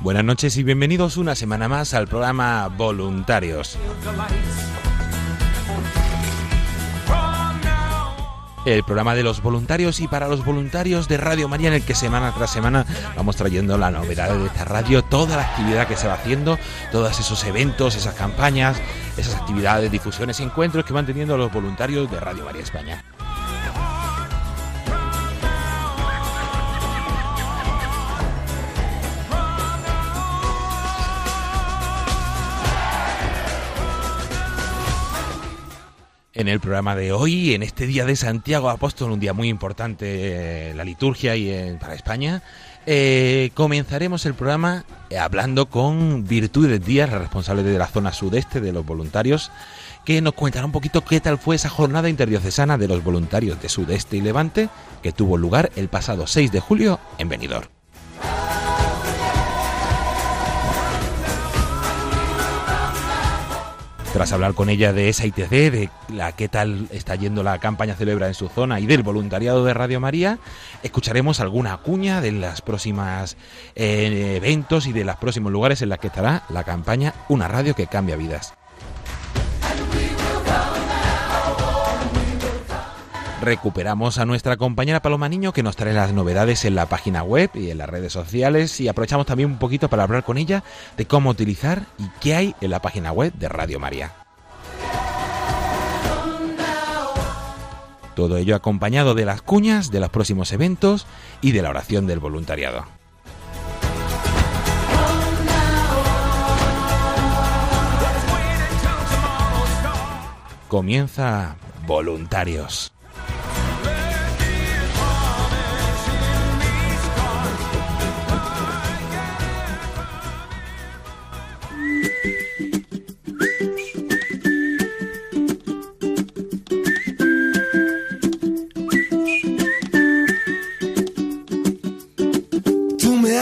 Buenas noches y bienvenidos una semana más al programa Voluntarios. El programa de los voluntarios y para los voluntarios de Radio María en el que semana tras semana vamos trayendo la novedad de esta radio, toda la actividad que se va haciendo, todos esos eventos, esas campañas, esas actividades, difusiones encuentros que van teniendo los voluntarios de Radio María España. En el programa de hoy, en este día de Santiago Apóstol, un día muy importante en la liturgia y para España, eh, comenzaremos el programa eh, hablando con Virtudes Díaz, la responsable de la zona sudeste de los voluntarios, que nos contará un poquito qué tal fue esa jornada interdiocesana de los voluntarios de Sudeste y Levante, que tuvo lugar el pasado 6 de julio en Benidorm. Tras hablar con ella de esa ITC, de la qué tal está yendo la campaña celebra en su zona y del voluntariado de Radio María, escucharemos alguna cuña de las próximas eh, eventos y de los próximos lugares en los que estará la campaña Una radio que cambia vidas. Recuperamos a nuestra compañera Paloma Niño que nos trae las novedades en la página web y en las redes sociales y aprovechamos también un poquito para hablar con ella de cómo utilizar y qué hay en la página web de Radio María. Todo ello acompañado de las cuñas, de los próximos eventos y de la oración del voluntariado. Comienza Voluntarios.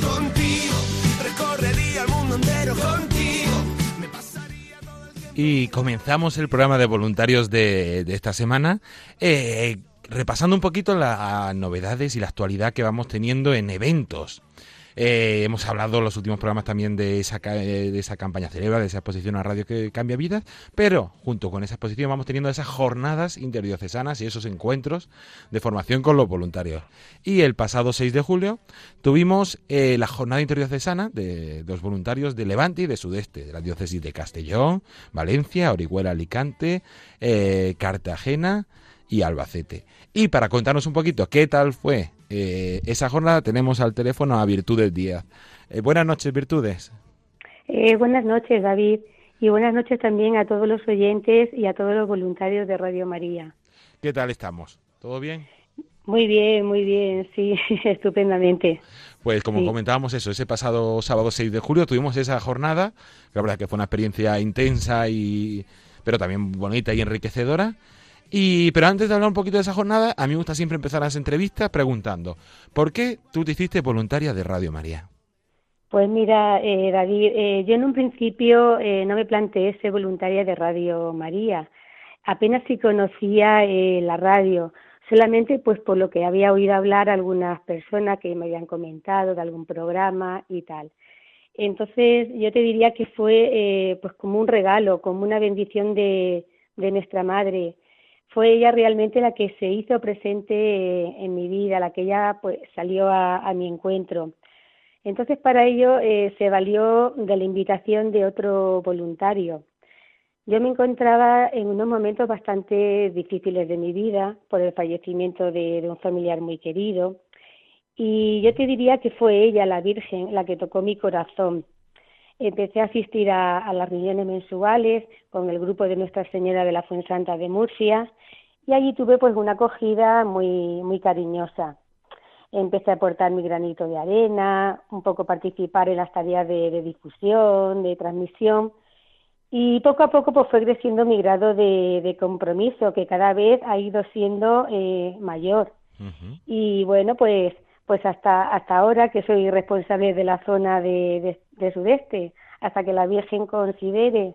Contigo. Recorrería el mundo entero contigo. Me pasaría todo el tiempo. Y comenzamos el programa de voluntarios de, de esta semana. eh, repasando un poquito las novedades y la actualidad que vamos teniendo en eventos. Eh, hemos hablado en los últimos programas también de esa, eh, de esa campaña Celebra, de esa exposición a radio que cambia vidas, pero junto con esa exposición vamos teniendo esas jornadas interdiocesanas y esos encuentros de formación con los voluntarios. Y el pasado 6 de julio tuvimos eh, la jornada interdiocesana de, los voluntarios de Levante y de Sudeste, de la diócesis de Castellón, Valencia, Orihuela, Alicante, Cartagena y Albacete. Y para contarnos un poquito qué tal fue eh, esa jornada, tenemos al teléfono a Virtudes Díaz. Eh, buenas noches, Virtudes. Eh, buenas noches, David, y buenas noches también a todos los oyentes y a todos los voluntarios de Radio María. ¿Qué tal estamos? ¿Todo bien? Muy bien, muy bien, sí, estupendamente. Pues como Sí. comentábamos eso, ese pasado sábado 6 de julio tuvimos esa jornada, que la verdad que fue una experiencia intensa y pero también bonita y enriquecedora. Y pero antes de hablar un poquito de esa jornada, a mí me gusta siempre empezar las entrevistas preguntando, ¿por qué tú te hiciste voluntaria de Radio María? Pues mira, eh, David, eh, yo en un principio eh, no me planteé ser voluntaria de Radio María. Apenas si conocía eh, la radio, solamente pues por lo que había oído hablar algunas personas que me habían comentado de algún programa y tal. Entonces yo te diría que fue eh, pues como un regalo, como una bendición de, de nuestra madre. Fue ella realmente la que se hizo presente eh, en mi vida, la que ella pues salió a, mi encuentro. Entonces, para ello eh, se valió de la invitación de otro voluntario. Yo me encontraba en unos momentos bastante difíciles de mi vida por el fallecimiento de un familiar muy querido y yo te diría que fue ella, la Virgen, la que tocó mi corazón. Empecé a asistir a, a las reuniones mensuales con el grupo de Nuestra Señora de la Fuensanta de Murcia y allí tuve pues una acogida muy, muy cariñosa empecé a aportar mi granito de arena, un poco participar en las tareas de, de difusión, de transmisión, y poco a poco pues fue creciendo mi grado de, de compromiso, que cada vez ha ido siendo eh, mayor. Y bueno, pues pues hasta hasta ahora que soy responsable de la zona de, de, de sudeste, hasta que la Virgen considere.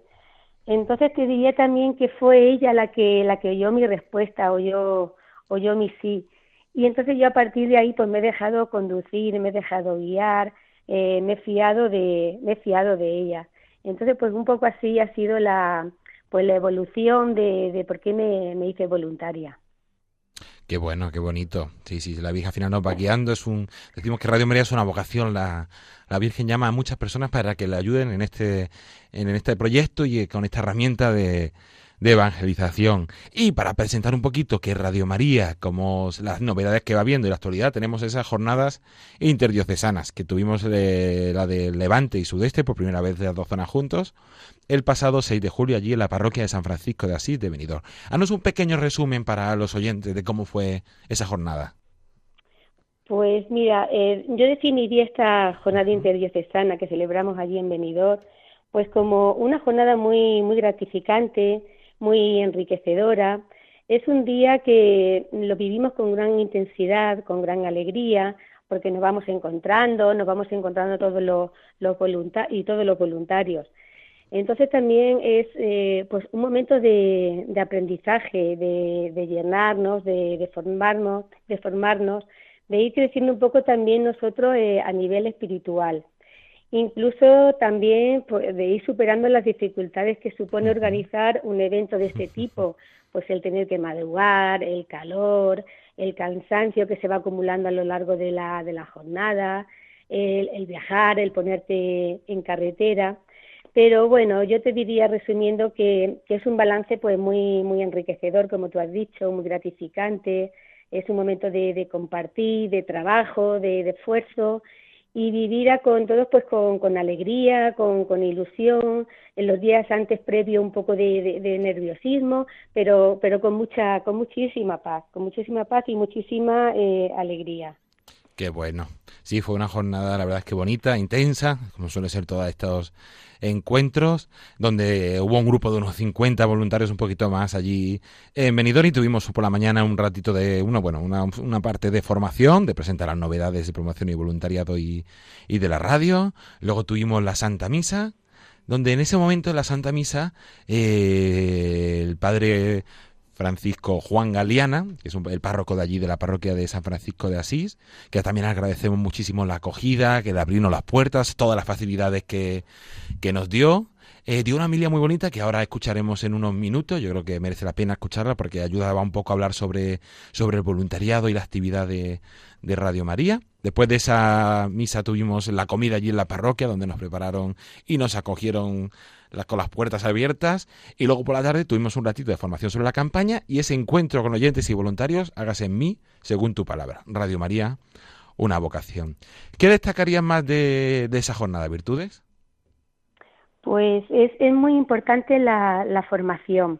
Entonces te diría también que fue ella la que la que oyó mi respuesta, oyó oyó mi sí. Y entonces yo a partir de ahí pues me he dejado conducir, me he dejado guiar, eh, me he fiado de me he fiado de ella. Entonces pues un poco así ha sido la pues la evolución de, de por qué me, me hice voluntaria. Qué bueno, qué bonito. Sí, sí, la Virgen al final nos va guiando. Es un, decimos que Radio María es una vocación. La, la Virgen llama a muchas personas para que le ayuden en este, en este proyecto y eh, con esta herramienta de, de evangelización. Y para presentar un poquito que Radio María, como las novedades que va viendo y la actualidad, tenemos esas jornadas interdiocesanas que tuvimos de, la de Levante y Sudeste por primera vez de las dos zonas juntos el pasado 6 de julio allí en la parroquia de San Francisco de Asís de Benidorm. Haznos un pequeño resumen para los oyentes de cómo fue esa jornada. Pues mira, eh, yo definiría esta jornada interdiocesana que celebramos allí en Benidorm, pues como una jornada muy muy gratificante, muy enriquecedora. Es un día que lo vivimos con gran intensidad, con gran alegría, porque nos vamos encontrando, nos vamos encontrando todos los, los y todos los voluntarios. Entonces también es eh, pues un momento de, de aprendizaje, de, de llenarnos, de, de, formarnos, de formarnos, de ir creciendo un poco también nosotros eh, a nivel espiritual. Incluso también pues, de ir superando las dificultades que supone organizar un evento de este tipo, pues el tener que madrugar, el calor, el cansancio que se va acumulando a lo largo de la, de la jornada, el, el viajar, el ponerte en carretera. Pero bueno, yo te diría resumiendo que, que, es un balance pues muy, muy enriquecedor, como tú has dicho, muy gratificante, es un momento de, de compartir, de trabajo, de, de, esfuerzo y vivida con todos pues con, con alegría, con, con, ilusión, en los días antes previo un poco de, de, nerviosismo, pero, pero con mucha, con muchísima paz, con muchísima paz y muchísima eh, alegría. Qué bueno. Sí, fue una jornada, la verdad es que bonita, intensa, como suele ser todos estos encuentros, donde hubo un grupo de unos 50 voluntarios un poquito más allí en Benidorm y tuvimos por la mañana un ratito de, una, bueno, una, una parte de formación, de presentar las novedades de promoción y voluntariado y, y de la radio. Luego tuvimos la Santa Misa, donde en ese momento en la Santa Misa eh, el padre Francisco Juan Galeana, que es el párroco de allí de la parroquia de San Francisco de Asís, que también agradecemos muchísimo la acogida, que le abrieron las puertas, todas las facilidades que, que nos dio. Eh, dio una familia muy bonita que ahora escucharemos en unos minutos. Yo creo que merece la pena escucharla porque ayudaba un poco a hablar sobre, sobre el voluntariado y la actividad de, de Radio María. Después de esa misa tuvimos la comida allí en la parroquia donde nos prepararon y nos acogieron con las puertas abiertas y luego por la tarde tuvimos un ratito de formación sobre la campaña y ese encuentro con oyentes y voluntarios, hágase en mí, según tu palabra. Radio María, una vocación. ¿Qué destacarías más de, esa jornada, Virtudes? Pues es, es muy importante la, la formación.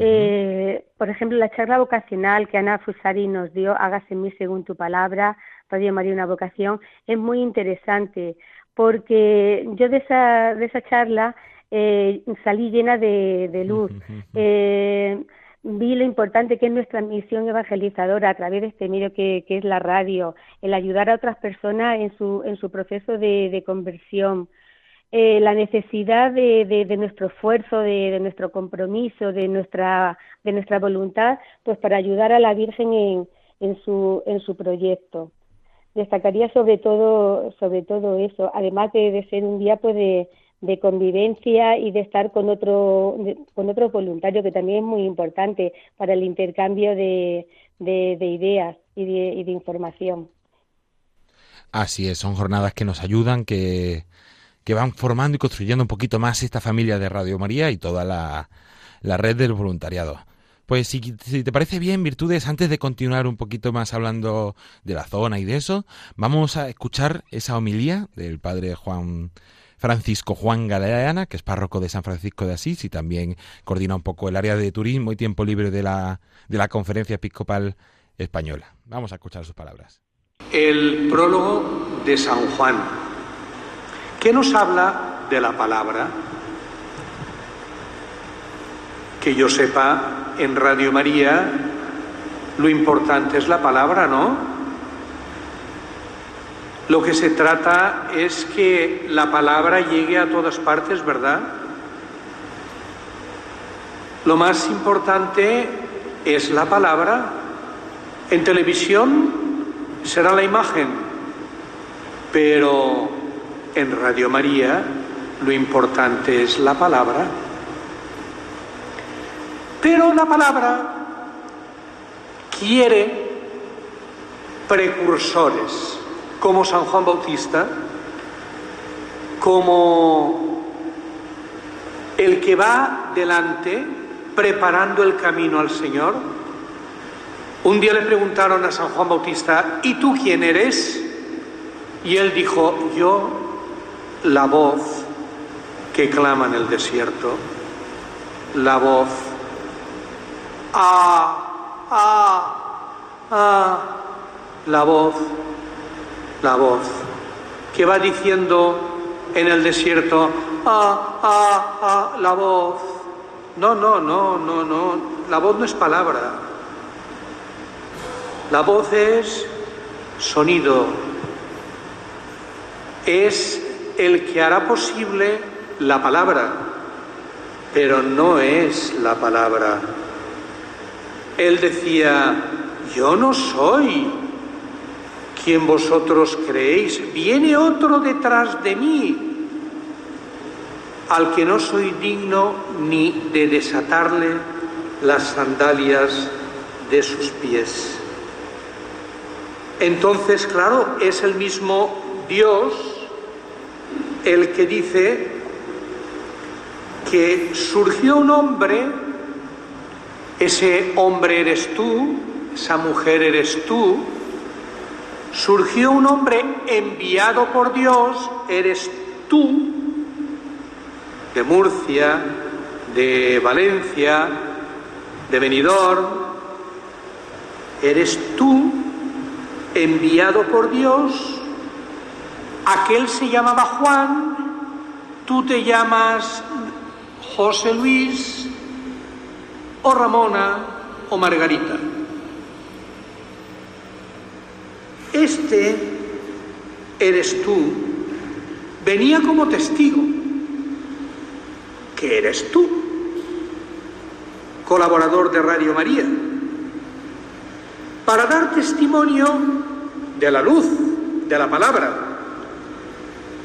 eh, por ejemplo, la charla vocacional que Ana Fusari nos dio, hágase en mí según tu palabra, Radio María una vocación, es muy interesante porque yo de esa, de esa charla eh, salí llena de, luz. Eh, vi lo importante que es nuestra misión evangelizadora a través de este medio que, es la radio, el ayudar a otras personas en su, en su proceso de, conversión. Eh, la necesidad de, nuestro esfuerzo, de, nuestro compromiso, de nuestra, de nuestra voluntad, pues para ayudar a la Virgen en, en, su, en su proyecto. Destacaría sobre todo, sobre todo eso, además de, ser un día pues de, de convivencia y de estar con otro con otros voluntarios que también es muy importante para el intercambio de, de, ideas y de, y de, información. Así es, son jornadas que nos ayudan, que, que van formando y construyendo un poquito más esta familia de Radio María y toda la, la red del voluntariado. Pues si, si, te parece bien, Virtudes, antes de continuar un poquito más hablando de la zona y de eso, vamos a escuchar esa homilía del padre Juan Francisco Juan Galeana, que es párroco de San Francisco de Asís y también coordina un poco el área de turismo y tiempo libre de la, de la Conferencia Episcopal Española. Vamos a escuchar sus palabras. El prólogo de San Juan, que nos habla de la palabra. Que yo sepa, en Radio María lo importante es la palabra, ¿no? Lo que se trata es que la palabra llegue a todas partes, ¿verdad? Lo más importante es la palabra. En televisión será la imagen, pero en Radio María lo importante es la palabra. Pero la palabra quiere precursores como San Juan Bautista, como el que va delante preparando el camino al Señor. Un día le preguntaron a San Juan Bautista, ¿y tú quién eres? Y él dijo, yo, la voz que clama en el desierto, la voz, ah, ah, ah, la voz la voz que va diciendo en el desierto, ah, ah, ah, la voz. No, no, no, no, no, la voz no es palabra. La voz es sonido, es el que hará posible la palabra, pero no es la palabra. Él decía, yo no soy quien vosotros creéis, viene otro detrás de mí, al que no soy digno ni de desatarle las sandalias de sus pies. Entonces, claro, es el mismo Dios el que dice que surgió un hombre, ese hombre eres tú, esa mujer eres tú, surgió un hombre enviado por Dios, eres tú, de Murcia, de Valencia, de Benidorm, eres tú, enviado por Dios, aquel se llamaba Juan, tú te llamas José Luis, o Ramona, o Margarita. Este eres tú, venía como testigo, que eres tú, colaborador de Radio María, para dar testimonio de la luz, de la palabra,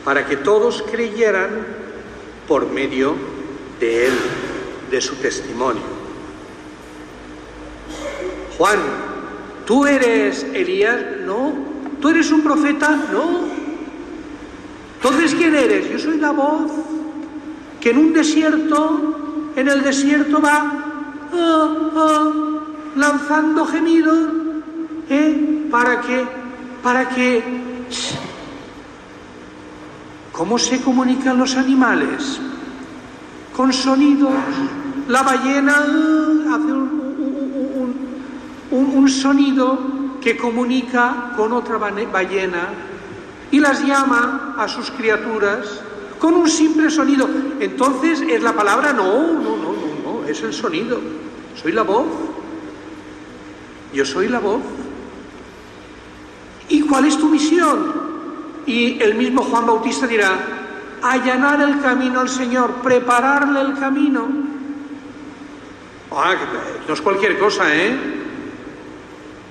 para que todos creyeran por medio de él, de su testimonio. Juan, ¿tú eres Elías? No. ¿Tú eres un profeta? No. Entonces, ¿quién eres? Yo soy la voz que en un desierto, en el desierto va ah, ah, lanzando gemidos, ¿eh? ¿Para que, Para que... ¿Cómo se comunican los animales? Con sonidos. La ballena ah, hace un, un sonido que comunica con otra ballena y las llama a sus criaturas con un simple sonido. Entonces, ¿es la palabra? No, no, no, no, no, es el sonido. Soy la voz. Yo soy la voz. ¿Y cuál es tu misión? Y el mismo Juan Bautista dirá, allanar el camino al Señor, prepararle el camino. Ah, no es cualquier cosa, ¿eh?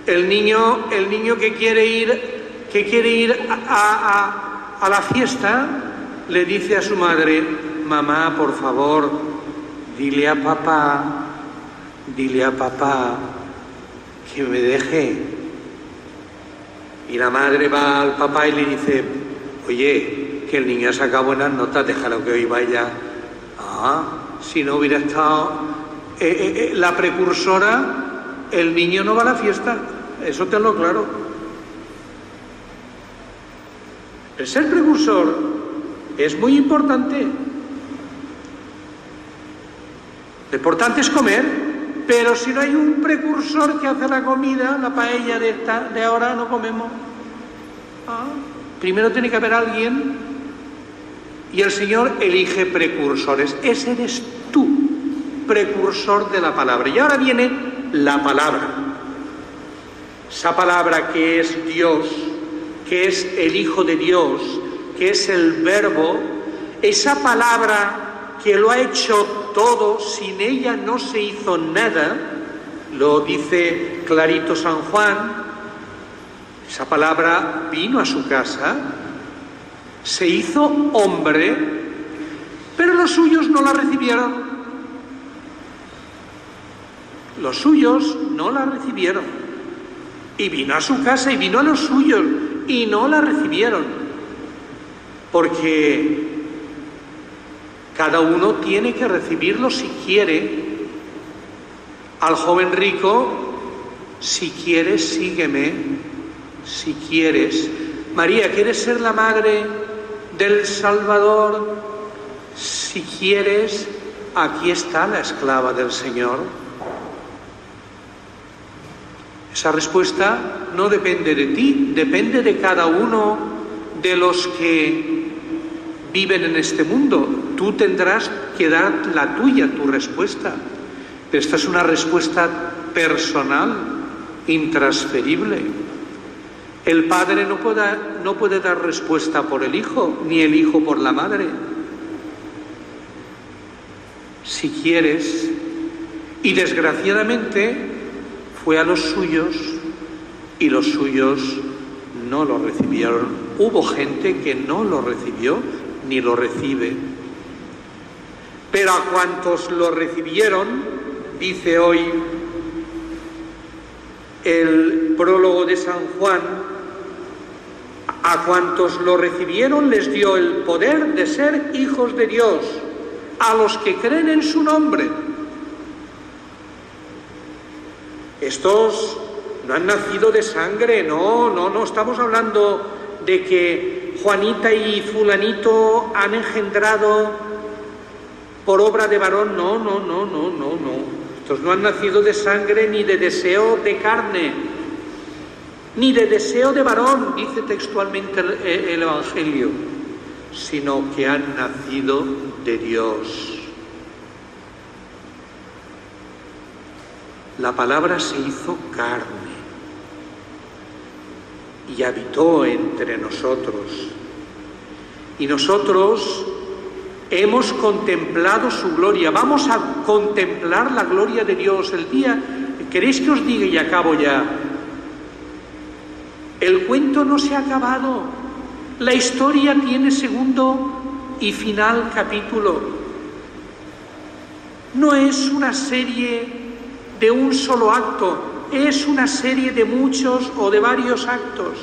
El niño, el niño que quiere ir, que quiere ir a, a la fiesta, le dice a su madre, mamá, por favor, dile a papá, dile a papá que me deje. Y la madre va al papá y le dice, oye, que el niño ha sacado buenas notas, déjalo que hoy vaya. Ah, si no hubiera estado eh, eh, eh, la precursora, el niño no va a la fiesta, eso te lo claro. El ser precursor es muy importante. Lo importante es comer, pero si no hay un precursor que hace la comida, la paella de, esta, de ahora no comemos. Ah, primero tiene que haber alguien y el Señor elige precursores. Ese eres tú, precursor de la palabra. Y ahora viene la palabra. Esa palabra que es Dios, que es el Hijo de Dios, que es el verbo, esa palabra que lo ha hecho todo, sin ella no se hizo nada, lo dice clarito San Juan, esa palabra vino a su casa, se hizo hombre, pero los suyos no la recibieron. Los suyos no la recibieron. Y vino a su casa y vino a los suyos y no la recibieron porque cada uno tiene que recibirlo si quiere. Al joven rico, si quieres, sígueme, si quieres. María, ¿quieres ser la madre del Salvador? Si quieres, aquí está la esclava del Señor. Esa respuesta no depende de ti, depende de cada uno de los que viven en este mundo. Tú tendrás que dar la tuya, tu respuesta. Pero esta es una respuesta personal, intransferible. El padre no puede, no puede dar respuesta por el hijo, ni el hijo por la madre. Si quieres, y desgraciadamente fue a los suyos y los suyos no lo recibieron. Hubo gente que no lo recibió ni lo recibe. Pero a cuantos lo recibieron, dice hoy el prólogo de San Juan, a cuantos lo recibieron les dio el poder de ser hijos de Dios, a los que creen en su nombre. Estos no han nacido de sangre, no, no, no, estamos hablando de que Juanita y fulanito han engendrado por obra de varón, no, no, no, no, no, no. Estos no han nacido de sangre ni de deseo de carne, ni de deseo de varón, dice textualmente el, el Evangelio, sino que han nacido de Dios. La palabra se hizo carne y habitó entre nosotros. Y nosotros hemos contemplado su gloria. Vamos a contemplar la gloria de Dios el día. ¿Queréis que os diga y acabo ya? El cuento no se ha acabado. La historia tiene segundo y final capítulo. No es una serie de un solo acto, es una serie de muchos o de varios actos.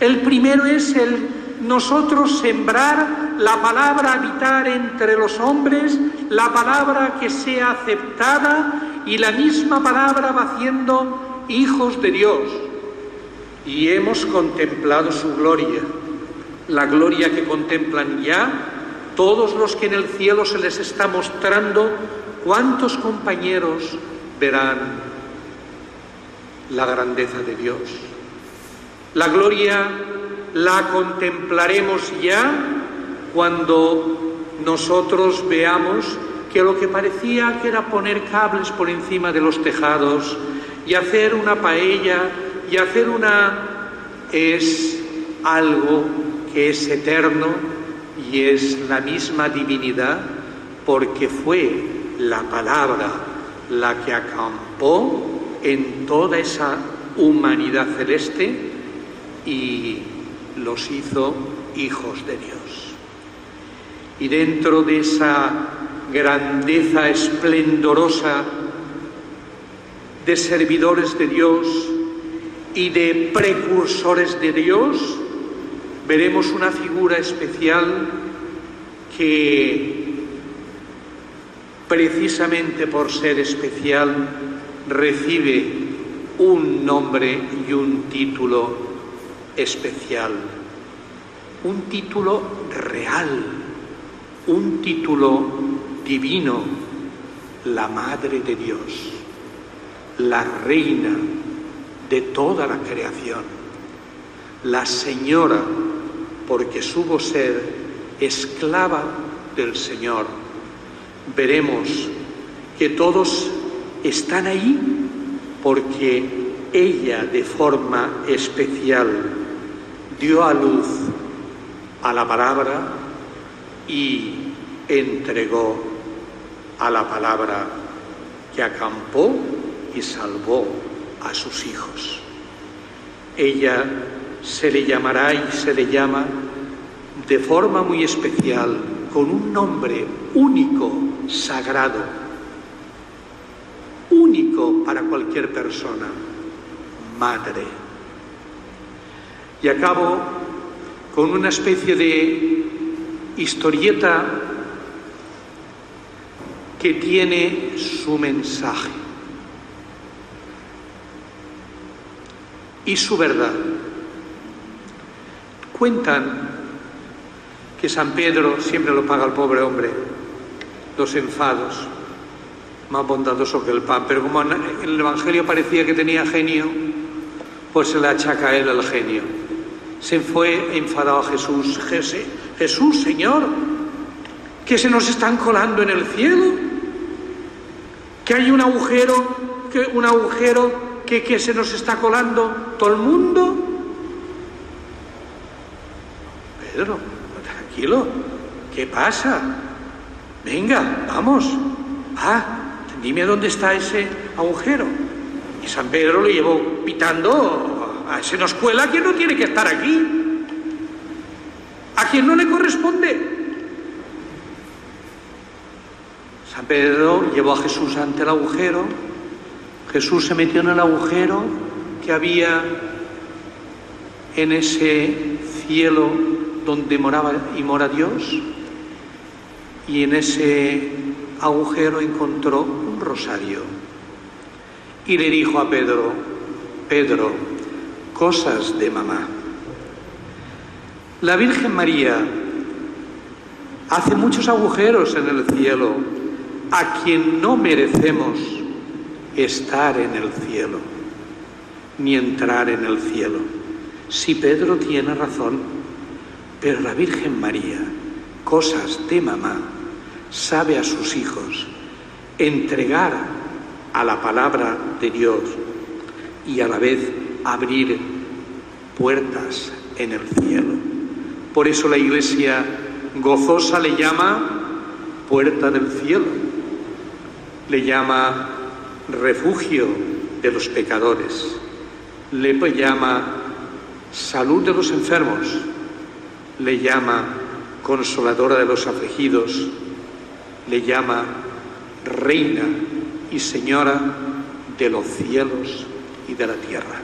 El primero es el nosotros sembrar la palabra habitar entre los hombres, la palabra que sea aceptada y la misma palabra va haciendo hijos de Dios. Y hemos contemplado su gloria, la gloria que contemplan ya todos los que en el cielo se les está mostrando cuántos compañeros verán la grandeza de Dios. La gloria la contemplaremos ya cuando nosotros veamos que lo que parecía que era poner cables por encima de los tejados y hacer una paella y hacer una es algo que es eterno y es la misma divinidad porque fue la palabra la que acampó en toda esa humanidad celeste y los hizo hijos de Dios. Y dentro de esa grandeza esplendorosa de servidores de Dios y de precursores de Dios, veremos una figura especial que precisamente por ser especial, recibe un nombre y un título especial, un título real, un título divino, la Madre de Dios, la Reina de toda la creación, la Señora, porque supo ser esclava del Señor. Veremos que todos están ahí porque ella de forma especial dio a luz a la palabra y entregó a la palabra que acampó y salvó a sus hijos. Ella se le llamará y se le llama de forma muy especial con un nombre único, sagrado, para cualquier persona, madre. Y acabo con una especie de historieta que tiene su mensaje y su verdad. Cuentan que San Pedro siempre lo paga al pobre hombre, los enfados, más bondadoso que el pan, pero como el Evangelio parecía que tenía genio, pues se le achaca a él el genio. Se fue enfadado a Jesús, Jesús, Señor, que se nos están colando en el cielo, que hay un agujero, que un agujero que, que se nos está colando todo el mundo. Pedro, tranquilo, ¿qué pasa? Venga, vamos, ah, dime dónde está ese agujero. Y San Pedro le llevó pitando, a se nos cuela a quien no tiene que estar aquí, a quien no le corresponde. San Pedro llevó a Jesús ante el agujero, Jesús se metió en el agujero que había en ese cielo donde moraba y mora Dios, y en ese agujero encontró rosario. Y le dijo a Pedro, Pedro, cosas de mamá. La Virgen María hace muchos agujeros en el cielo a quien no merecemos estar en el cielo, ni entrar en el cielo. Si Pedro tiene razón, pero la Virgen María, cosas de mamá, sabe a sus hijos entregar a la palabra de Dios y a la vez abrir puertas en el cielo. Por eso la Iglesia gozosa le llama puerta del cielo, le llama refugio de los pecadores, le llama salud de los enfermos, le llama consoladora de los afligidos, le llama reina y señora de los cielos y de la tierra.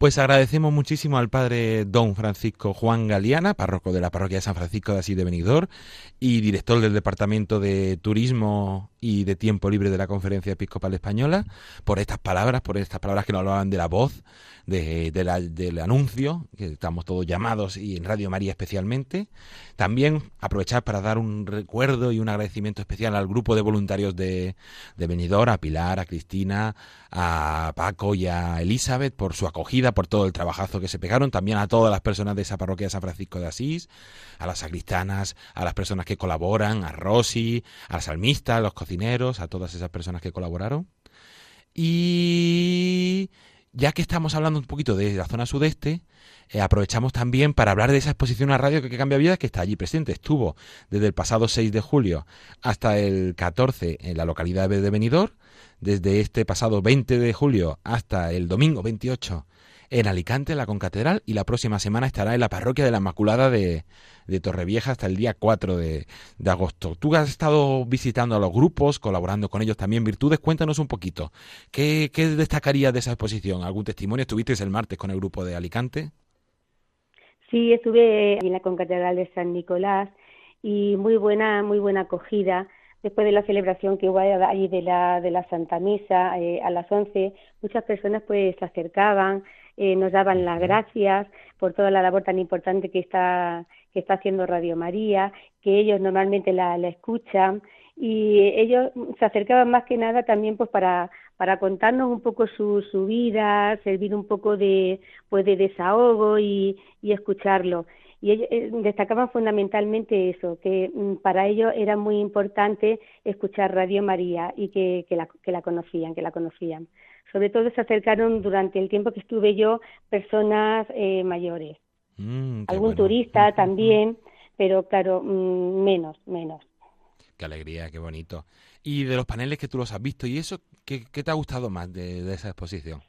Pues agradecemos muchísimo al padre don Francisco Juan Galeana, párroco de la parroquia de San Francisco de Asís de Benidorm y director del Departamento de Turismo y de Tiempo Libre de la Conferencia Episcopal Española, por estas palabras, por estas palabras que nos hablaban de la voz, de, del anuncio, que estamos todos llamados y en Radio María especialmente. También aprovechar para dar un recuerdo y un agradecimiento especial al grupo de voluntarios de, de Benidorm, a Pilar, a Cristina, a Paco y a Elizabeth por su acogida, por todo el trabajazo que se pegaron, también a todas las personas de esa parroquia de San Francisco de Asís, a las sacristanas, a las personas que colaboran, a Rosy, a las salmistas, a los cocineros, a todas esas personas que colaboraron. Y ya que estamos hablando un poquito de la zona sudeste, eh, aprovechamos también para hablar de esa exposición a radio que, cambia vida que está allí presente. Estuvo desde el pasado 6 de julio hasta el 14 en la localidad de Benidorm, desde este pasado 20 de julio hasta el domingo 28 en Alicante, en la Concatedral, y la próxima semana estará en la parroquia de la Inmaculada de, de Torrevieja hasta el día 4 de, agosto. Tú has estado visitando a los grupos, colaborando con ellos también. Virtudes, cuéntanos un poquito. ¿Qué, qué destacarías de esa exposición? ¿Algún testimonio? ¿Estuviste el martes con el grupo de Alicante? Sí, estuve en la Concatedral de San Nicolás y muy buena, muy buena acogida después de la celebración que hubo allí de la, de la Santa Misa eh, a las 11, muchas personas pues se acercaban, eh, nos daban las gracias por toda la labor tan importante que está, que está haciendo Radio María, que ellos normalmente la, la escuchan. Y ellos se acercaban más que nada también pues para, para contarnos un poco su, su vida, servir un poco de, pues de desahogo y, y escucharlo. Y ellos eh, destacaban fundamentalmente eso, que mm, para ellos era muy importante escuchar Radio María y que, que, la, que la conocían, que la conocían. Sobre todo se acercaron durante el tiempo que estuve yo personas eh, mayores, Mm, algún bueno. turista Mm, también, pero claro, mm, menos, menos. Qué alegría, qué bonito. Y de los paneles que tú los has visto y eso, ¿qué, qué te ha gustado más de, de esa exposición?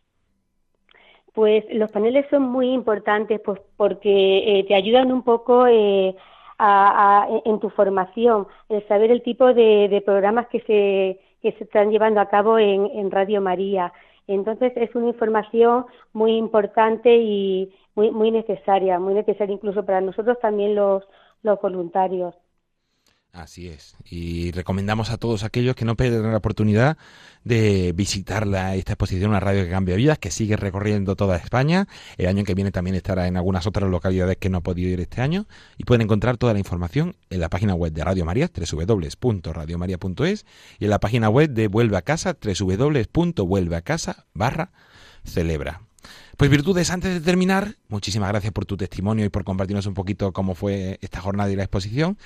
Pues los paneles son muy importantes pues, porque eh, te ayudan un poco eh, a, a- en tu formación, el saber el tipo de, de programas que se, que se están llevando a cabo en, Radio María. Entonces es una información muy importante y muy, muy necesaria, muy necesaria incluso para nosotros también los, los voluntarios. Así es. Y recomendamos a todos aquellos que no pierdan la oportunidad de visitar la- esta exposición, una radio que cambia vidas, que sigue recorriendo toda España. El año que viene también estará en algunas otras localidades que no ha podido ir este año. Y pueden encontrar toda la información en la página web de Radio María, www.radiomaria.es, y en la página web de Vuelve a Casa, www.vuelveacasa barra celebra. Pues virtudes, antes de terminar, muchísimas gracias por tu testimonio y por compartirnos un poquito cómo fue esta jornada y la exposición.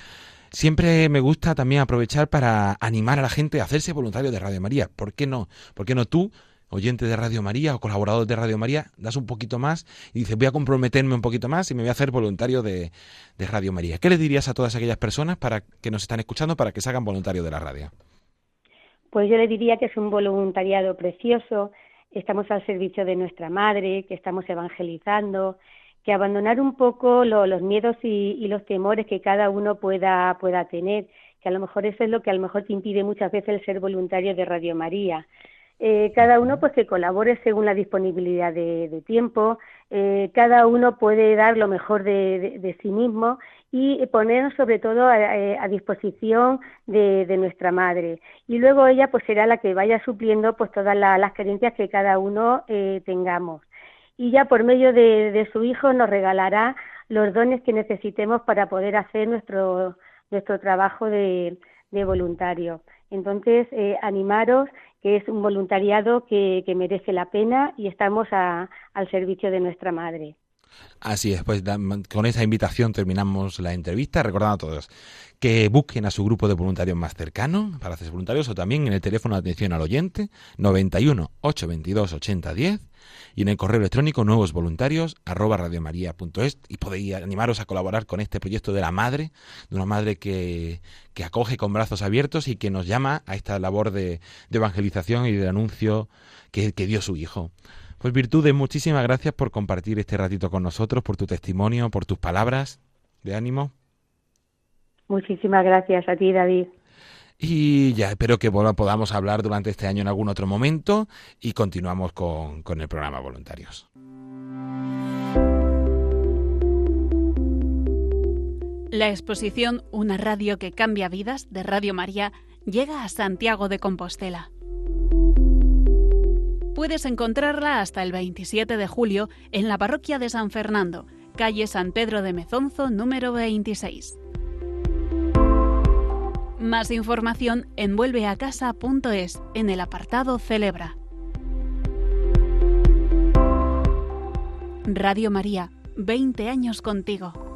Siempre me gusta también aprovechar para animar a la gente a hacerse voluntario de Radio María. ¿Por qué no? ¿Por qué no tú, oyente de Radio María o colaborador de Radio María, das un poquito más y dices, voy a comprometerme un poquito más y me voy a hacer voluntario de, de Radio María? ¿Qué le dirías a todas aquellas personas para que nos están escuchando para que se hagan voluntarios de la radio? Pues yo le diría que es un voluntariado precioso, estamos al servicio de nuestra madre, que estamos evangelizando, que abandonar un poco lo- los miedos y, y los temores que cada uno pueda, pueda tener, que a lo mejor eso es lo que a lo mejor te impide muchas veces el ser voluntario de Radio María. eh, cada uno pues que colabore según la disponibilidad de, tiempo, eh, cada uno puede dar lo mejor de, sí mismo y ponernos sobre todo a, disposición de, nuestra madre. Y luego ella pues será la que vaya supliendo pues todas las carencias que cada uno eh, tengamos. Y ya por medio de, su hijo nos regalará los dones que necesitemos para poder hacer nuestro, nuestro trabajo de, voluntario. Entonces, animaros que es un voluntariado que, merece la pena y estamos al servicio de nuestra madre. Así es, pues con esa invitación terminamos la entrevista, recordando a todos que busquen a su grupo de voluntarios más cercano para hacer voluntarios o también en el teléfono de atención al oyente 91 822 8010 y en el correo electrónico nuevos voluntarios arroba radiomaria.es y podéis animaros a colaborar con este proyecto de la madre, de una madre que, que acoge con brazos abiertos y que nos llama a esta labor de, evangelización y de anuncio que, que dio su hijo. Pues Virtudes, muchísimas gracias por compartir este ratito con nosotros, por tu testimonio, por tus palabras de ánimo. Muchísimas gracias a ti, David. Y ya espero que podamos hablar durante este año en algún otro momento y continuamos con, con el programa Voluntarios. La exposición Una radio que cambia vidas de Radio María llega a Santiago de Compostela. Puedes encontrarla hasta el 27 de julio en la parroquia de San Fernando, calle San Pedro de Mezonzo, número 26. Más información en vuelveacasa.es en el apartado Celebra. Radio María, 20 años contigo.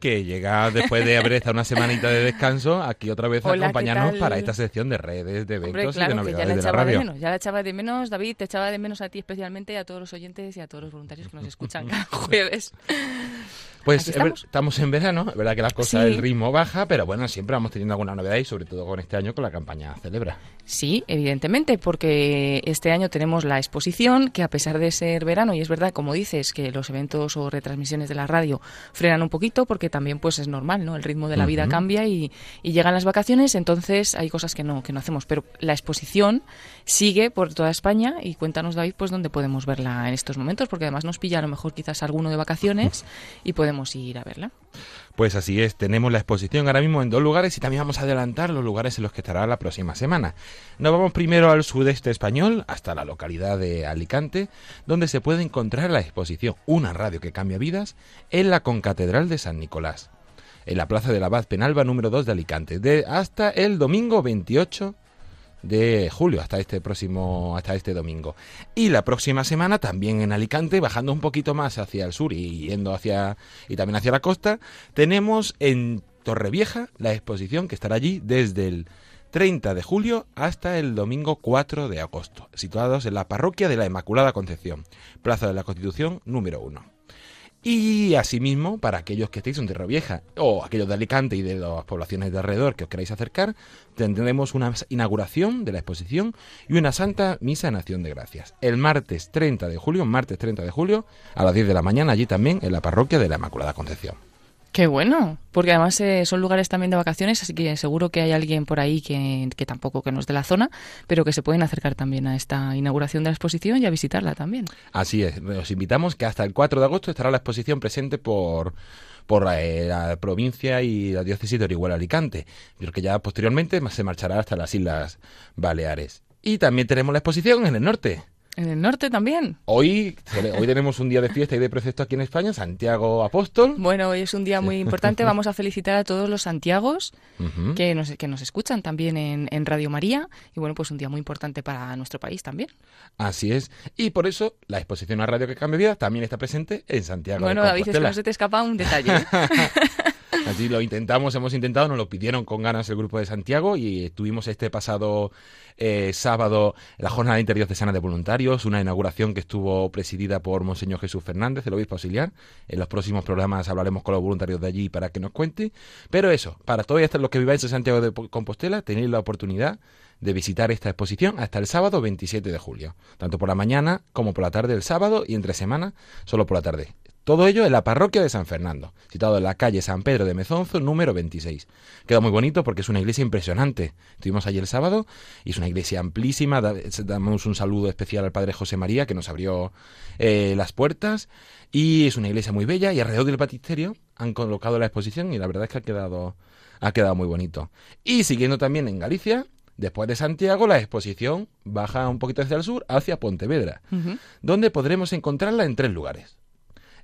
que llega después de haber estado una semanita de descanso aquí otra vez a acompañarnos para esta sección de redes, de eventos y de novedades de la radio. De menos, ya la echaba de menos, David, te echaba de menos a ti especialmente y a todos los oyentes y a todos los voluntarios que nos escuchan cada jueves. Pues estamos. en verano, es verdad que la cosa, del ritmo baja, pero bueno, siempre vamos teniendo alguna novedad y sobre todo con este año con la campaña Celebra. Sí, evidentemente, porque este año tenemos la exposición que a pesar de ser verano, y es verdad, como dices, que los eventos o retransmisiones de la radio frenan un poquito porque también pues es normal, ¿no? El ritmo de la vida cambia y, y, llegan las vacaciones, entonces hay cosas que no, que no hacemos, pero la exposición sigue por toda España y cuéntanos, David, pues dónde podemos verla en estos momentos, porque además nos pilla a lo mejor quizás alguno de vacaciones y podemos ir a verla. Pues así es, tenemos la exposición ahora mismo en dos lugares y también vamos a adelantar los lugares en los que estará la próxima semana. Nos vamos primero al sudeste español, hasta la localidad de Alicante, donde se puede encontrar la exposición Una radio que cambia vidas en la Concatedral de San Nicolás, en la Plaza de la Abad Penalba número 2 de Alicante, de hasta el domingo 28 de julio hasta este próximo hasta este domingo. Y la próxima semana también en Alicante bajando un poquito más hacia el sur y yendo hacia y también hacia la costa tenemos en Torrevieja la exposición que estará allí desde el 30 de julio hasta el domingo 4 de agosto situados en la parroquia de la Inmaculada Concepción Plaza de la Constitución número 1 y asimismo, para aquellos que estéis en Tierra Vieja o aquellos de Alicante y de las poblaciones de alrededor que os queráis acercar, tendremos una inauguración de la exposición y una santa misa en acción de gracias. El martes 30 de julio, martes 30 de julio, a las 10 de la mañana, allí también en la parroquia de la Inmaculada Concepción. Qué bueno, porque además eh, son lugares también de vacaciones, así que seguro que hay alguien por ahí que, que, tampoco que no es de la zona, pero que se pueden acercar también a esta inauguración de la exposición y a visitarla también. Así es, os invitamos que hasta el 4 de agosto estará la exposición presente por por eh, la, provincia y la diócesis de Orihuela Alicante, que ya posteriormente se marchará hasta las Islas Baleares. Y también tenemos la exposición en el norte, En el norte también. Hoy, hoy tenemos un día de fiesta y de precepto aquí en España, Santiago Apóstol. Bueno, hoy es un día muy importante. Vamos a felicitar a todos los Santiagos que, nos, que nos escuchan también en, en Radio María. Y bueno, pues un día muy importante para nuestro país también. Así es. Y por eso la exposición a Radio que cambia vida también está presente en Santiago. Bueno, David, es que no se te escapa un detalle. Así lo intentamos, hemos intentado, nos lo pidieron con ganas el grupo de Santiago y tuvimos este pasado eh, sábado la jornada interdiocesana de voluntarios, una inauguración que estuvo presidida por Monseñor Jesús Fernández, el obispo auxiliar. En los próximos programas hablaremos con los voluntarios de allí para que nos cuente. Pero eso, para todos los que viváis en Santiago de Compostela, tenéis la oportunidad de visitar esta exposición hasta el sábado 27 de julio, tanto por la mañana como por la tarde del sábado y entre semana solo por la tarde. Todo ello en la parroquia de San Fernando, situado en la calle San Pedro de Mezonzo, número 26. Queda muy bonito porque es una iglesia impresionante. Estuvimos allí el sábado y es una iglesia amplísima. Damos un saludo especial al padre José María que nos abrió eh, las puertas. Y es una iglesia muy bella y alrededor del baptisterio han colocado la exposición y la verdad es que ha quedado, ha quedado muy bonito. Y siguiendo también en Galicia, Después de Santiago, la exposición baja un poquito hacia el sur, hacia Pontevedra, donde podremos encontrarla en tres lugares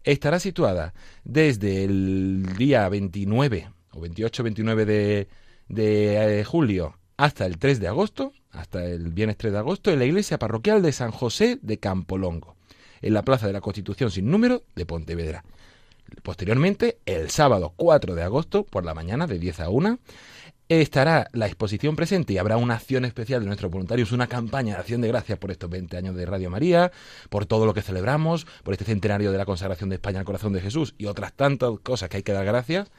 estará situada desde el día 29 o 28-29 de, de eh, julio hasta el 3 de agosto, hasta el viernes 3 de agosto, en la iglesia parroquial de San José de Campolongo, en la Plaza de la Constitución sin número de Pontevedra. Posteriormente, el sábado 4 de agosto, por la mañana, de 10 a 1, estará la exposición presente y habrá una acción especial de nuestros voluntarios, una campaña de acción de gracias por estos 20 años de Radio María, por todo lo que celebramos, por este centenario de la consagración de España al corazón de Jesús y otras tantas cosas que hay que dar gracias.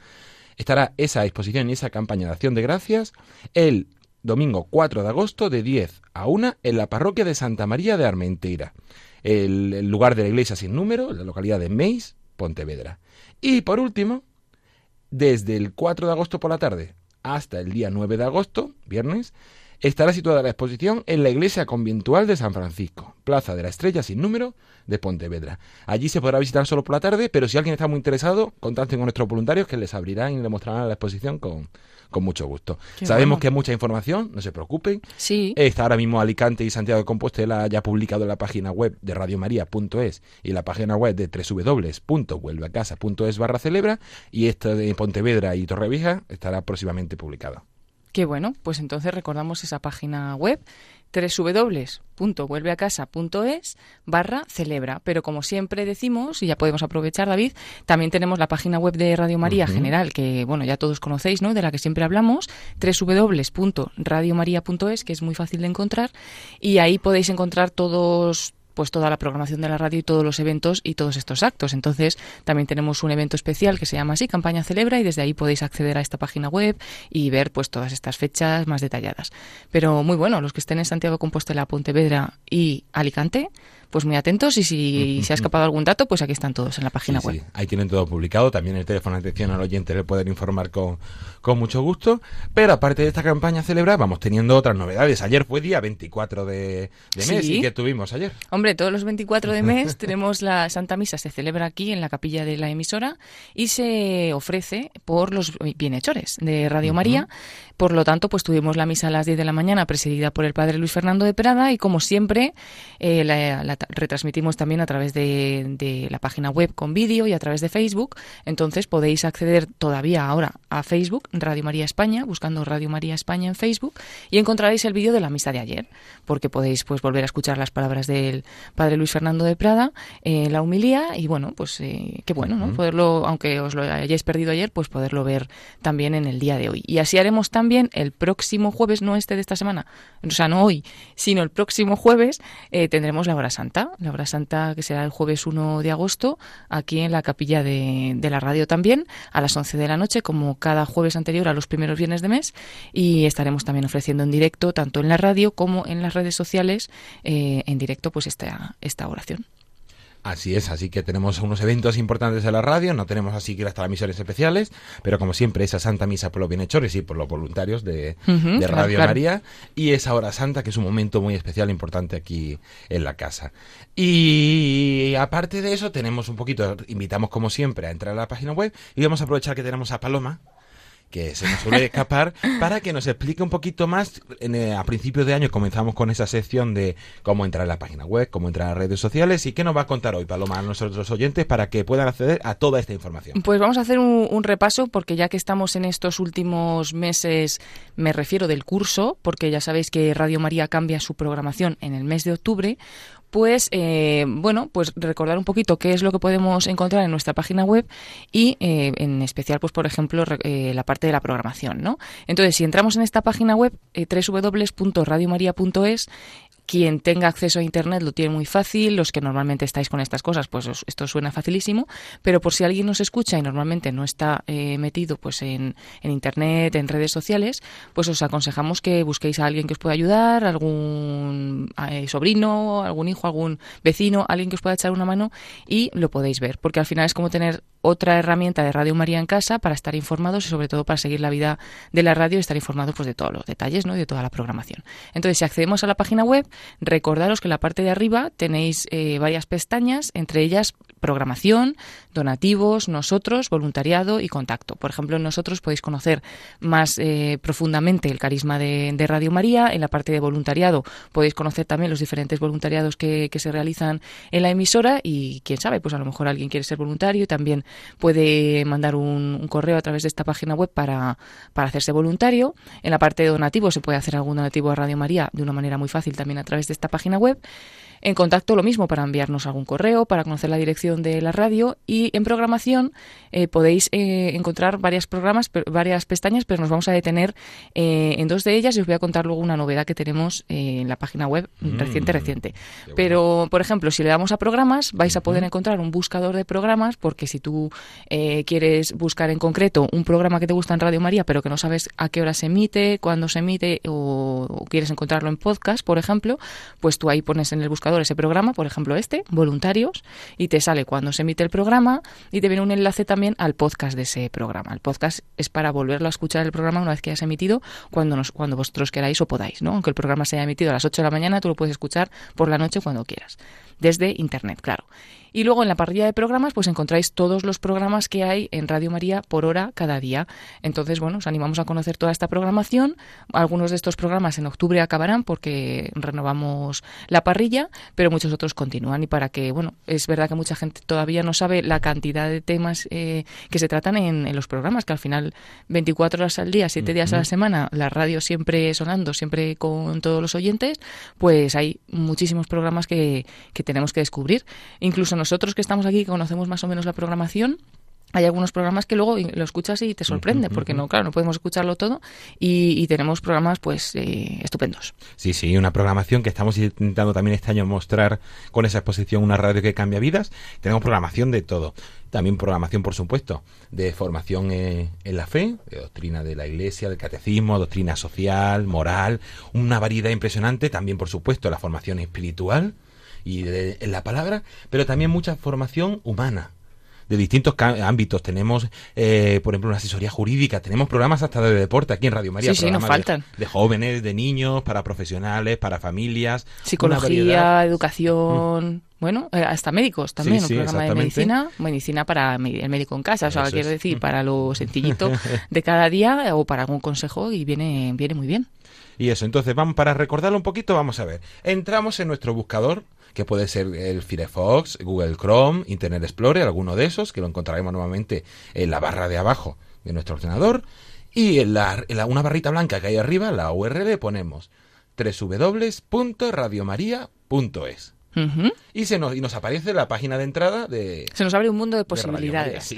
Estará esa exposición y esa campaña de acción de gracias el domingo 4 de agosto de 10 a 1 en la parroquia de Santa María de Armenteira, el, lugar de la iglesia sin número, en la localidad de Meis, Pontevedra. Y por último, desde el 4 de agosto por la tarde hasta el día 9 de agosto, viernes, estará situada la exposición en la iglesia conventual de San Francisco, Plaza de la Estrella sin número de Pontevedra. Allí se podrá visitar solo por la tarde, pero si alguien está muy interesado, contacten con nuestros voluntarios que les abrirán y les mostrarán la exposición con, con mucho gusto. Sabemos que hay mucha información, no se preocupen. Sí. Está ahora mismo Alicante y Santiago de Compostela ya publicado en la página web de radiomaria.es y la página web de www.vuelveacasa.es barra celebra y esta de Pontevedra y Torrevieja estará próximamente publicado. Qué bueno, pues entonces recordamos esa página web www.vuelveacasa.es barra celebra. Pero como siempre decimos, y ya podemos aprovechar, David, también tenemos la página web de Radio María General, que bueno, ya todos conocéis, ¿no? De la que siempre hablamos, www.radiomaria.es, que es muy fácil de encontrar, y ahí podéis encontrar todos pues toda la programación de la radio y todos los eventos y todos estos actos. Entonces, también tenemos un evento especial que se llama así, Campaña Celebra, y desde ahí podéis acceder a esta página web y ver pues todas estas fechas más detalladas. Pero muy bueno, los que estén en Santiago Compostela, Pontevedra y Alicante, pues muy atentos y si se ha escapado algún dato, pues aquí están todos en la página web. Sí. Ahí tienen todo publicado, también el teléfono de atención al oyente le pueden informar con, con mucho gusto. Pero aparte de esta campaña celebrar, vamos teniendo otras novedades. Ayer fue día 24 de, mes y ¿qué tuvimos ayer? Hombre, todos los 24 de mes tenemos la Santa Misa, se celebra aquí en la capilla de la emisora y se ofrece por los bienhechores de Radio María. Por lo tanto, pues tuvimos la misa a las 10 de la mañana presidida por el padre Luis Fernando de Prada y como siempre eh, la, la retransmitimos también a través de, la página web con vídeo y a través de Facebook. Entonces podéis acceder todavía ahora a Facebook, Radio María España, buscando Radio María España en Facebook y encontraréis el vídeo de la misa de ayer, porque podéis pues volver a escuchar las palabras del padre Luis Fernando de Prada, eh, la humilía y bueno, pues eh, qué bueno, ¿no? Poderlo, aunque os lo hayáis perdido ayer, pues poderlo ver también en el día de hoy. Y así haremos también el próximo jueves, no este de esta semana, o sea, no hoy, sino el próximo jueves, eh, tendremos la hora santa la hora santa que será el jueves 1 de agosto, aquí en la capilla de, la radio también, a las 11 de la noche, como cada jueves anterior a los primeros viernes de mes, y estaremos también ofreciendo en directo, tanto en la radio como en las redes sociales, eh, en directo, pues esta, esta oración. Así es, así que tenemos unos eventos importantes de la radio, no tenemos así que las transmisiones especiales, pero como siempre esa Santa Misa por los bienhechores y por los voluntarios de, Radio María y esa hora santa que es un momento muy especial e importante aquí en la casa. Y aparte de eso tenemos un poquito, invitamos como siempre a entrar a la página web y vamos a aprovechar que tenemos a Paloma que se nos suele escapar, para que nos explique un poquito más. Eh, a principios de año comenzamos con esa sección de cómo entrar en la página web, cómo entrar a las redes sociales y qué nos va a contar hoy Paloma a nosotros oyentes para que puedan acceder a toda esta información. Pues vamos a hacer un, un repaso porque ya que estamos en estos últimos meses, me refiero del curso, porque ya sabéis que Radio María cambia su programación en el mes de octubre pues eh, bueno, pues recordar un poquito qué es lo que podemos encontrar en nuestra página web y eh, en especial, pues por ejemplo, eh, la parte de la programación, ¿no? Entonces, si entramos en esta página web, www.radiomaria.es, quien tenga acceso a Internet lo tiene muy fácil, los que normalmente estáis con estas cosas, pues esto suena facilísimo, pero por si alguien nos escucha y normalmente no está metido pues en, en, Internet, en redes sociales, pues os aconsejamos que busquéis a alguien que os pueda ayudar, algún sobrino, algún hijo algún vecino, alguien que os pueda echar una mano y lo podéis ver, porque al final es como tener otra herramienta de Radio María en casa para estar informados y sobre todo para seguir la vida de la radio y estar informados pues de todos los detalles ¿no? y de toda la programación. Entonces, si accedemos a la página web, recordaros que en la parte de arriba tenéis eh, varias pestañas, entre ellas programación, donativos, nosotros, voluntariado y contacto. Por ejemplo, en nosotros podéis conocer más eh, profundamente el carisma de, Radio María. En la parte de voluntariado podéis conocer también los diferentes voluntariados que, se realizan en la emisora y quién sabe, pues a lo mejor alguien quiere ser voluntario y también puede mandar un, correo a través de esta página web para, para hacerse voluntario. En la parte de donativo se puede hacer algún donativo a Radio María de una manera muy fácil también a través de esta página web. En contacto lo mismo para enviarnos algún correo, para conocer la dirección de la radio y en programación eh, podéis eh, encontrar varias programas, varias pestañas, pero nos vamos a detener eh, en dos de ellas y os voy a contar luego una novedad que tenemos en la página web mm, reciente, reciente. Pero, por ejemplo, si le damos a programas, vais a poder encontrar un buscador de programas, porque si tú quieres buscar en concreto un programa que te gusta en Radio María, pero que no sabes a qué hora se emite, cuándo se emite, o, o quieres encontrarlo en podcast, por ejemplo, pues tú ahí pones en el buscador ese programa, por ejemplo este, voluntarios, y te sale cuando se emite el programa y te viene un enlace también al podcast de ese programa. El podcast es para volverlo a escuchar el programa una vez que hayas emitido cuando, nos, cuando vosotros queráis o podáis, ¿no? Aunque el programa se haya emitido a las 8 de la mañana, tú lo puedes escuchar por la noche cuando quieras, desde Internet, claro. Y luego en la parrilla de programas pues encontráis todos los programas que hay en Radio María por hora cada día. Entonces, bueno, os animamos a conocer toda esta programación. Algunos de estos programas en octubre acabarán porque renovamos la parrilla, pero muchos otros continúan. Y para que, bueno, es verdad que mucha gente todavía no sabe la cantidad de temas eh, que se tratan en, los programas, que al final 24 horas al día, 7 días a la semana, la radio siempre sonando, siempre con todos los oyentes, pues hay muchísimos programas que, que tenemos que descubrir. Incluso nosotros que estamos aquí, que conocemos más o menos la programación, hay algunos programas que luego lo escuchas y te sorprende, porque no, claro, no podemos escucharlo todo y, tenemos programas pues eh, estupendos. Sí, sí, una programación que estamos intentando también este año mostrar con esa exposición una radio que cambia vidas. Tenemos programación de todo. También programación, por supuesto, de formación en la fe, de doctrina de la Iglesia, del catecismo, doctrina social, moral, una variedad impresionante. También, por supuesto, la formación espiritual y en la palabra, pero también mucha formación humana de distintos ámbitos. Tenemos, eh, por ejemplo, una asesoría jurídica, tenemos programas hasta de deporte aquí en Radio María. Sí, sí, nos faltan. De, jóvenes, de niños, para progreses, para familias. Psicología, educación. Mm. Bueno, eh, hasta médicos también, un programa de medicina, medicina para el médico en casa, o sea, quiero decir, mm. para lo sencillito de cada día o para algún consejo y viene, viene muy bien. Y eso, entonces vamos para recordarlo un poquito, vamos a ver. Entramos en nuestro buscador, que puede ser el Firefox, Google Chrome, Internet Explorer, alguno de esos, que lo encontraremos nuevamente en la barra de abajo de nuestro ordenador. Y en, la, en una barrita blanca que hay arriba, la URL, ponemos www.radiomaria.es y se nos y nos aparece la página de entrada de se nos abre un mundo de posibilidades.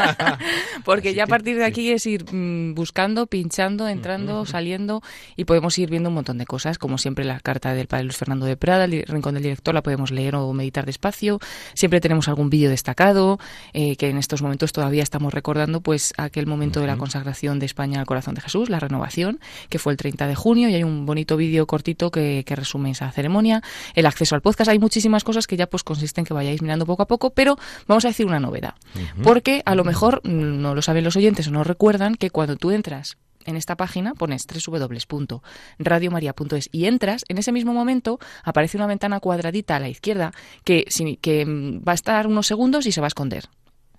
porque ya a partir de aquí es ir mm, buscando pinchando entrando saliendo y podemos ir viendo un montón de cosas como siempre la carta del padre Luis Fernando de Prada el rincón del director la podemos leer o meditar despacio. Siempre tenemos algún vídeo destacado eh, que en estos momentos todavía estamos recordando pues aquel momento de la consagración de España al corazón de Jesús la renovación que fue el 30 de junio y hay un bonito vídeo cortito que, que resume esa ceremonia. El acceso al podcast. Hay muchísimas cosas que ya pues consisten que vayáis mirando poco a poco, pero vamos a decir una novedad. Porque a lo mejor no lo saben los oyentes o no recuerdan que cuando tú entras en esta página pones www.radiomaria.es y entras, en ese mismo momento aparece una ventana cuadradita a la izquierda que, que mm, va a estar unos segundos y se va a esconder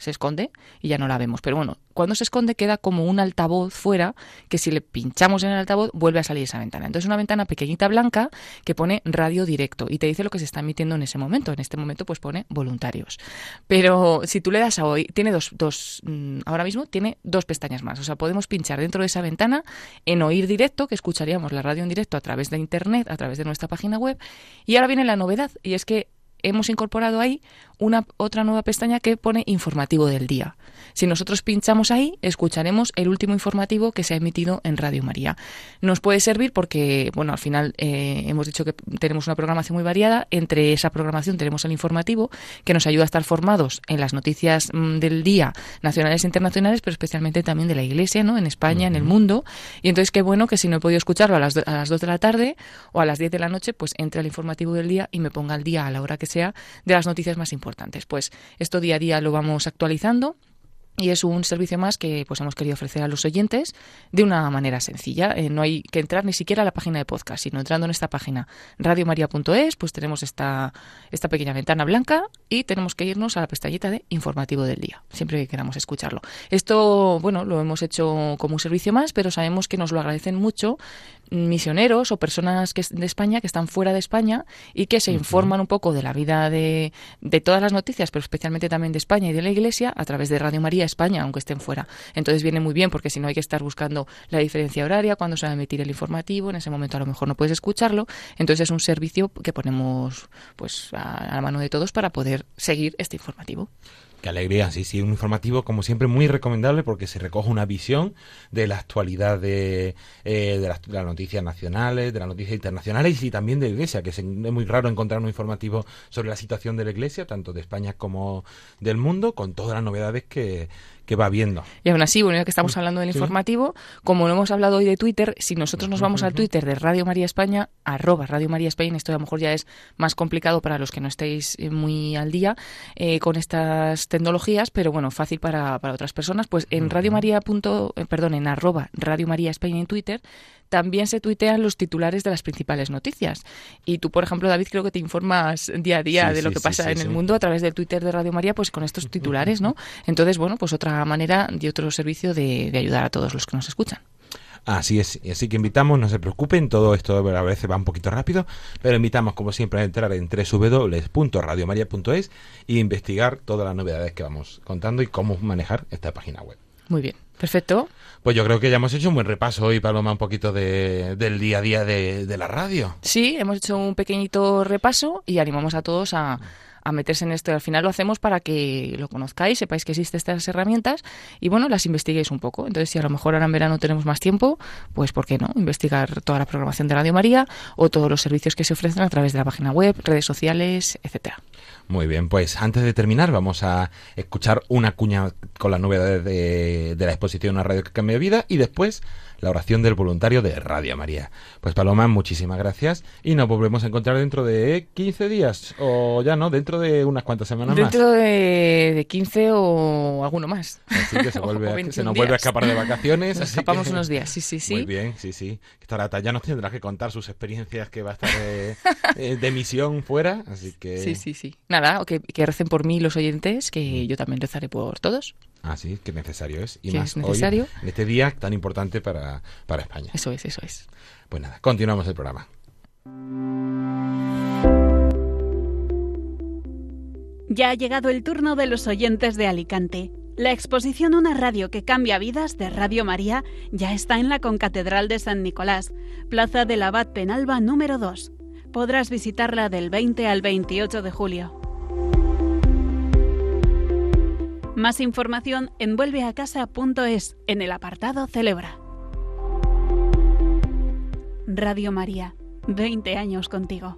se esconde y ya no la vemos. Pero bueno, cuando se esconde queda como un altavoz fuera que si le pinchamos en el altavoz vuelve a salir esa ventana. Entonces una ventana pequeñita blanca que pone radio directo y te dice lo que se está emitiendo en ese momento. En este momento pues pone voluntarios. Pero si tú le das a hoy, tiene dos, dos mm, ahora mismo tiene dos pestañas más. O sea, podemos pinchar dentro de esa ventana en oír directo, que escucharíamos la radio en directo a través de internet, a través de nuestra página web. Y ahora viene la novedad y es que hemos incorporado ahí una otra nueva pestaña que pone informativo del día. Si nosotros pinchamos ahí, escucharemos el último informativo que se ha emitido en Radio María. Nos puede servir porque, bueno, al final eh, hemos dicho que tenemos una programación muy variada. Entre esa programación tenemos el informativo que nos ayuda a estar formados en las noticias mm, del día nacionales e internacionales, pero especialmente también de la Iglesia, ¿no? En España, en el mundo. Y entonces qué bueno que si no he podido escucharlo a las, a las 2 de la tarde o a las 10 de la noche, pues entre al informativo del día y me ponga al día a la hora que sea de las noticias más importantes. Pues esto día a día lo vamos actualizando y es un servicio más que pues hemos querido ofrecer a los oyentes de una manera sencilla. Eh, no hay que entrar ni siquiera a la página de podcast, sino entrando en esta página radiomaria.es, pues tenemos esta, esta pequeña ventana blanca y tenemos que irnos a la pestañita de informativo del día, siempre que queramos escucharlo. Esto, bueno, lo hemos hecho como un servicio más, pero sabemos que nos lo agradecen mucho misioneros o personas que, de España que están fuera de España y que se informan un poco de la vida de, de todas las noticias, pero especialmente también de España y de la Iglesia a través de Radio María España, aunque estén fuera. Entonces viene muy bien porque si no hay que estar buscando la diferencia horaria, cuando se va a emitir el informativo, en ese momento a lo mejor no puedes escucharlo. Entonces es un servicio que ponemos pues a la mano de todos para poder seguir este informativo. Qué alegría, sí, sí, un informativo como siempre muy recomendable porque se recoge una visión de la actualidad de, eh, de, las, noticias nacionales, de las noticias internacionales y también de la Iglesia, que es muy raro encontrar un informativo sobre la situación de la Iglesia, tanto de España como del mundo, con todas las novedades que, que va viendo. Y aún así, bueno, ya que estamos hablando del informativo, como no hemos hablado hoy de Twitter, si nosotros nos vamos al Twitter de Radio María España, arroba Radio María España, esto a lo mejor ya es más complicado para los que no estéis eh, muy al día eh, con estas tecnologías, pero bueno, fácil para, para otras personas, pues en Radio María. Punto, eh, perdón, en arroba Radio María España en Twitter también se tuitean los titulares de las principales noticias. Y tú, por ejemplo, David, creo que te informas día a día de lo que pasa en el mundo a través del Twitter de Radio María, pues con estos titulares, ¿no? Entonces, bueno, pues otra manera de otro servicio de, ayudar a todos los que nos escuchan. Así es, y así que invitamos, no se preocupen, todo esto a veces va un poquito rápido, pero invitamos como siempre a entrar en www.radiomaria.es e investigar todas las novedades que vamos contando y cómo manejar esta página web. Muy bien, perfecto. Pues yo creo que ya hemos hecho un buen repaso hoy, Paloma, un poquito de, del día a día de, de la radio. Sí, hemos hecho un pequeñito repaso y animamos a todos a a meterse en esto. Al final lo hacemos para que lo conozcáis, sepáis que existen estas herramientas y bueno, las investiguéis un poco. Entonces, si a lo mejor ahora en verano tenemos más tiempo, pues ¿por qué no? Investigar toda la programación de Radio María o todos los servicios que se ofrecen a través de la página web, redes sociales, etcétera. Muy bien, pues antes de terminar vamos a escuchar una cuña con las novedades de, la exposición Una radio que cambia vida y después la oración del voluntario de Radio María. Pues Paloma, muchísimas gracias y nos volvemos a encontrar dentro de 15 días o ya no, dentro de unas cuantas semanas más. Dentro de, 15 o alguno más. Así que se, vuelve, se nos vuelve a escapar de vacaciones. Nos escapamos unos días, sí, sí, sí. Muy bien, sí, sí. Estará, ya nos tendrá que contar sus experiencias que va a estar de, eh, misión fuera, así que... Sí, sí, sí. Nada, que, que recen por mí los oyentes, que mm. yo también rezaré por todos. Ah, sí, que necesario es. Y más necesario? en este día tan importante para, para España. Eso es, eso es. Pues nada, continuamos el programa. Ya ha llegado el turno de los oyentes de Alicante. La exposición Una radio que cambia vidas de Radio María ya está en la Concatedral de San Nicolás, Plaza del Abad Penalba número 2. Podrás visitarla del 20 al 28 de julio. Más información en vuelveacasa.es en el apartado Celebra. Radio María, 20 años contigo.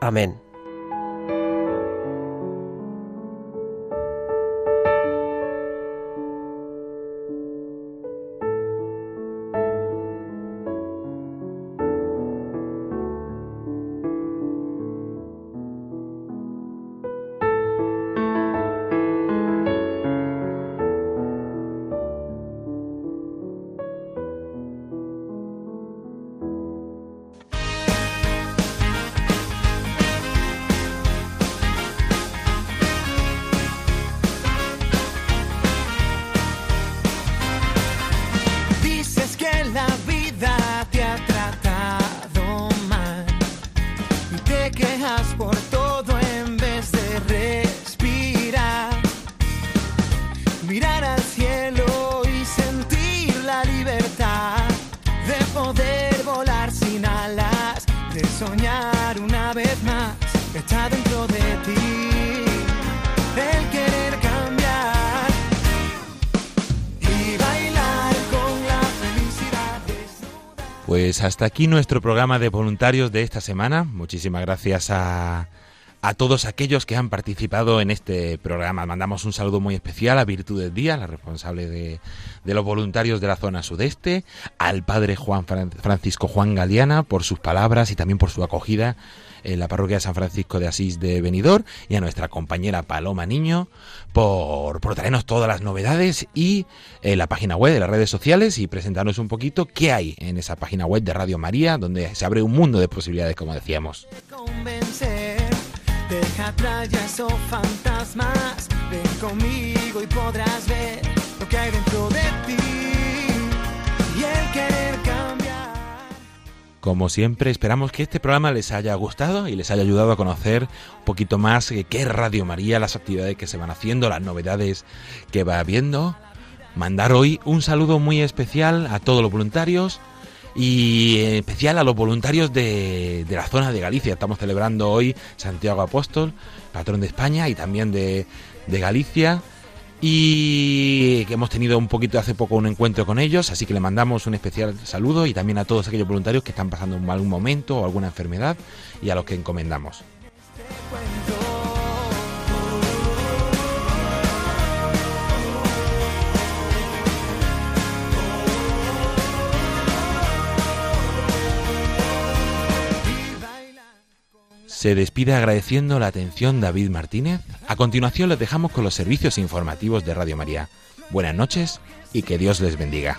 Amén. Hasta aquí nuestro programa de voluntarios de esta semana. Muchísimas gracias a, a todos aquellos que han participado en este programa. Mandamos un saludo muy especial a Virtud del Día, la responsable de, de los voluntarios de la zona sudeste, al padre Juan Francisco Juan Galeana por sus palabras y también por su acogida en la parroquia de San Francisco de Asís de Benidorm y a nuestra compañera Paloma Niño por, por traernos todas las novedades y eh, la página web de las redes sociales y presentarnos un poquito qué hay en esa página web de Radio María donde se abre un mundo de posibilidades como decíamos. Como siempre, esperamos que este programa les haya gustado y les haya ayudado a conocer un poquito más qué Radio María, las actividades que se van haciendo, las novedades que va habiendo. Mandar hoy un saludo muy especial a todos los voluntarios y en especial a los voluntarios de, la zona de Galicia. Estamos celebrando hoy Santiago Apóstol, patrón de España y también de, de Galicia y que hemos tenido un poquito hace poco un encuentro con ellos, así que le mandamos un especial saludo y también a todos aquellos voluntarios que están pasando un mal momento o alguna enfermedad y a los que encomendamos. Se despide agradeciendo la atención David Martínez. A continuación les dejamos con los servicios informativos de Radio María. Buenas noches y que Dios les bendiga.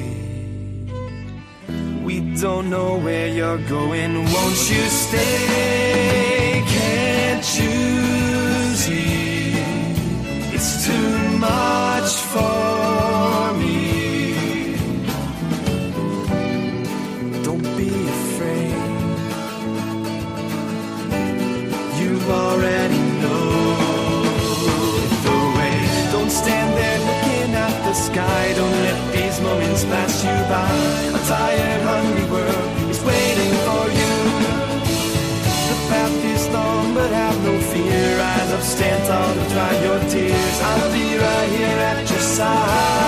Don't know where you're going. Won't you stay? Can't you see? It's too much for me. Don't be afraid. You already know the way. Don't stand there looking at the sky. Don't let these moments pass you by. A tired, your tears. I'll be right here at your side.